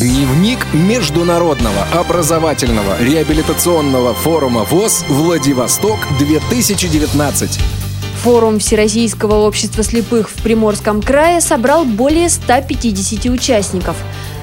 Дневник Международного образовательного реабилитационного форума ВОЗ «Владивосток-2019». Форум Всероссийского общества слепых в Приморском крае собрал более 150 участников.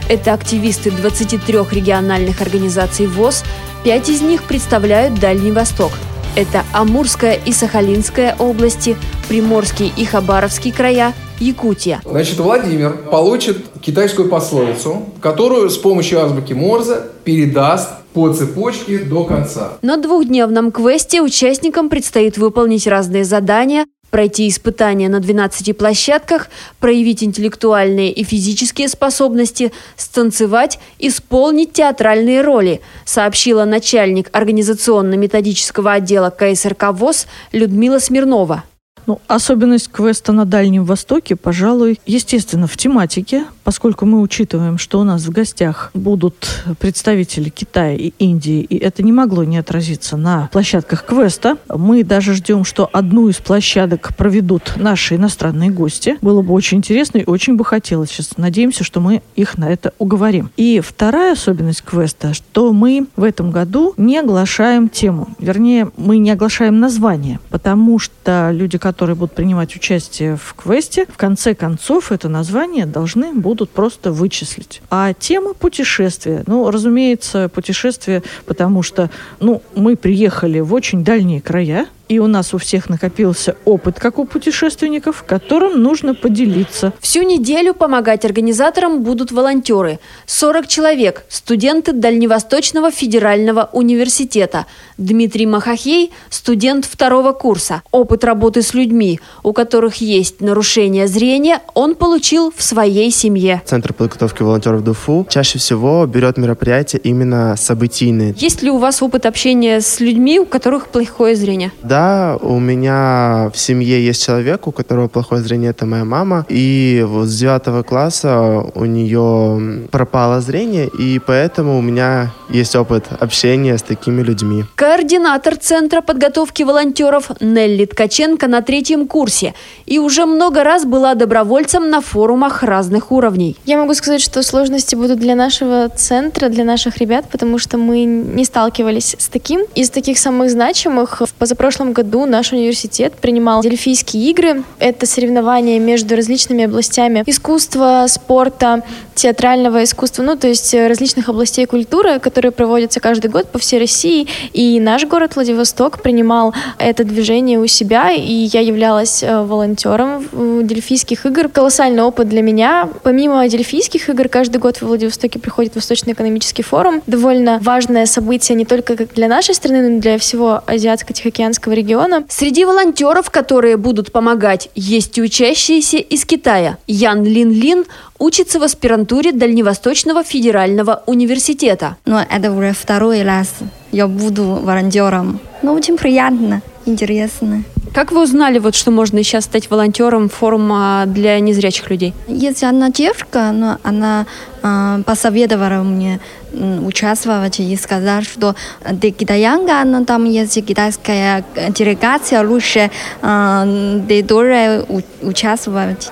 Это активисты 23 региональных организаций ВОЗ, пять из них представляют Дальний Восток. Это Амурская и Сахалинская области, Приморский и Хабаровский края – Якутия. Значит, Владимир получит китайскую пословицу, которую с помощью азбуки Морзе передаст по цепочке до конца. На двухдневном квесте участникам предстоит выполнить разные задания, пройти испытания на 12 площадках, проявить интеллектуальные и физические способности, станцевать, исполнить театральные роли, сообщила начальник организационно-методического отдела КСРК ВОЗ Людмила Смирнова. Ну, особенность квеста на Дальнем Востоке, пожалуй, естественно, в тематике, поскольку мы учитываем, что у нас в гостях будут представители Китая и Индии, и это не могло не отразиться на площадках квеста. Мы даже ждем, что одну из площадок проведут наши иностранные гости. Было бы очень интересно и очень бы хотелось. Сейчас надеемся, что мы их на это уговорим. И вторая особенность квеста, что мы в этом году не оглашаем тему. Вернее, мы не оглашаем название, потому что люди, которые которые будут принимать участие в квесте, в конце концов это название должны будут просто вычислить. А тема путешествия, ну, разумеется, путешествие, потому что, ну, мы приехали в очень дальние края, и у нас у всех накопился опыт, как у путешественников, которым нужно поделиться. Всю неделю помогать организаторам будут волонтеры. 40 человек, студенты Дальневосточного федерального университета. Дмитрий Махахей – студент второго курса. Опыт работы с людьми, у которых есть нарушение зрения, он получил в своей семье. Центр подготовки волонтеров ДУФУ чаще всего берет мероприятия именно событийные. Есть ли у вас опыт общения с людьми, у которых плохое зрение? Да, да, у меня в семье есть человек, у которого плохое зрение, это моя мама. И вот с девятого класса у нее пропало зрение, и поэтому у меня есть опыт общения с такими людьми. Координатор Центра подготовки волонтеров Нелли Ткаченко на третьем курсе и уже много раз была добровольцем на форумах разных уровней. Я могу сказать, что сложности будут для нашего центра, для наших ребят, потому что мы не сталкивались с таким. Из таких самых значимых в позапрошлом прошлом году наш университет принимал Дельфийские игры. Это соревнования между различными областями искусства, спорта, театрального искусства, ну, то есть различных областей культуры, которые проводятся каждый год по всей России. И наш город Владивосток принимал это движение у себя, и я являлась э, волонтером Дельфийских игр. Колоссальный опыт для меня. Помимо Дельфийских игр, каждый год в Владивостоке приходит Восточный экономический форум. Довольно важное событие не только для нашей страны, но и для всего Азиатско-Тихоокеанского региона. Среди волонтеров, которые будут помогать, есть и учащиеся из Китая. Ян Лин Лин учится в аспирантуре Дальневосточного федерального университета. Но это уже второй раз я буду волонтером. Ну, очень приятно, интересно. Как вы узнали, вот, что можно сейчас стать волонтером форума для незрячих людей? Есть одна девушка, но она э, посоветовала мне участвовать и сказать, что ты китаянка, но там есть китайская делегация, лучше э, ты тоже участвовать.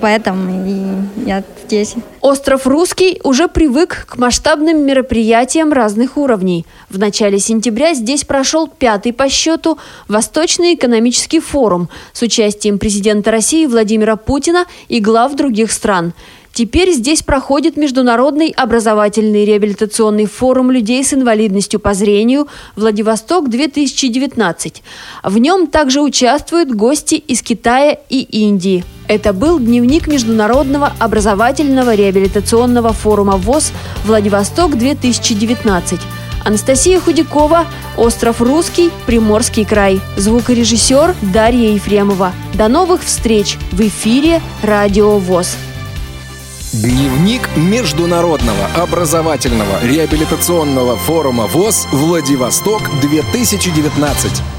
Поэтому я здесь. Остров Русский уже привык к масштабным мероприятиям разных уровней. В начале сентября здесь прошел пятый по счету Восточный экономический форум с участием президента России Владимира Путина и глав других стран – Теперь здесь проходит Международный образовательный реабилитационный форум людей с инвалидностью по зрению «Владивосток-2019». В нем также участвуют гости из Китая и Индии. Это был дневник Международного образовательного реабилитационного форума ВОЗ «Владивосток-2019». Анастасия Худякова, Остров Русский, Приморский край. Звукорежиссер Дарья Ефремова. До новых встреч в эфире Радио ВОЗ. Дневник Международного образовательного реабилитационного форума ВОЗ «Владивосток-2019».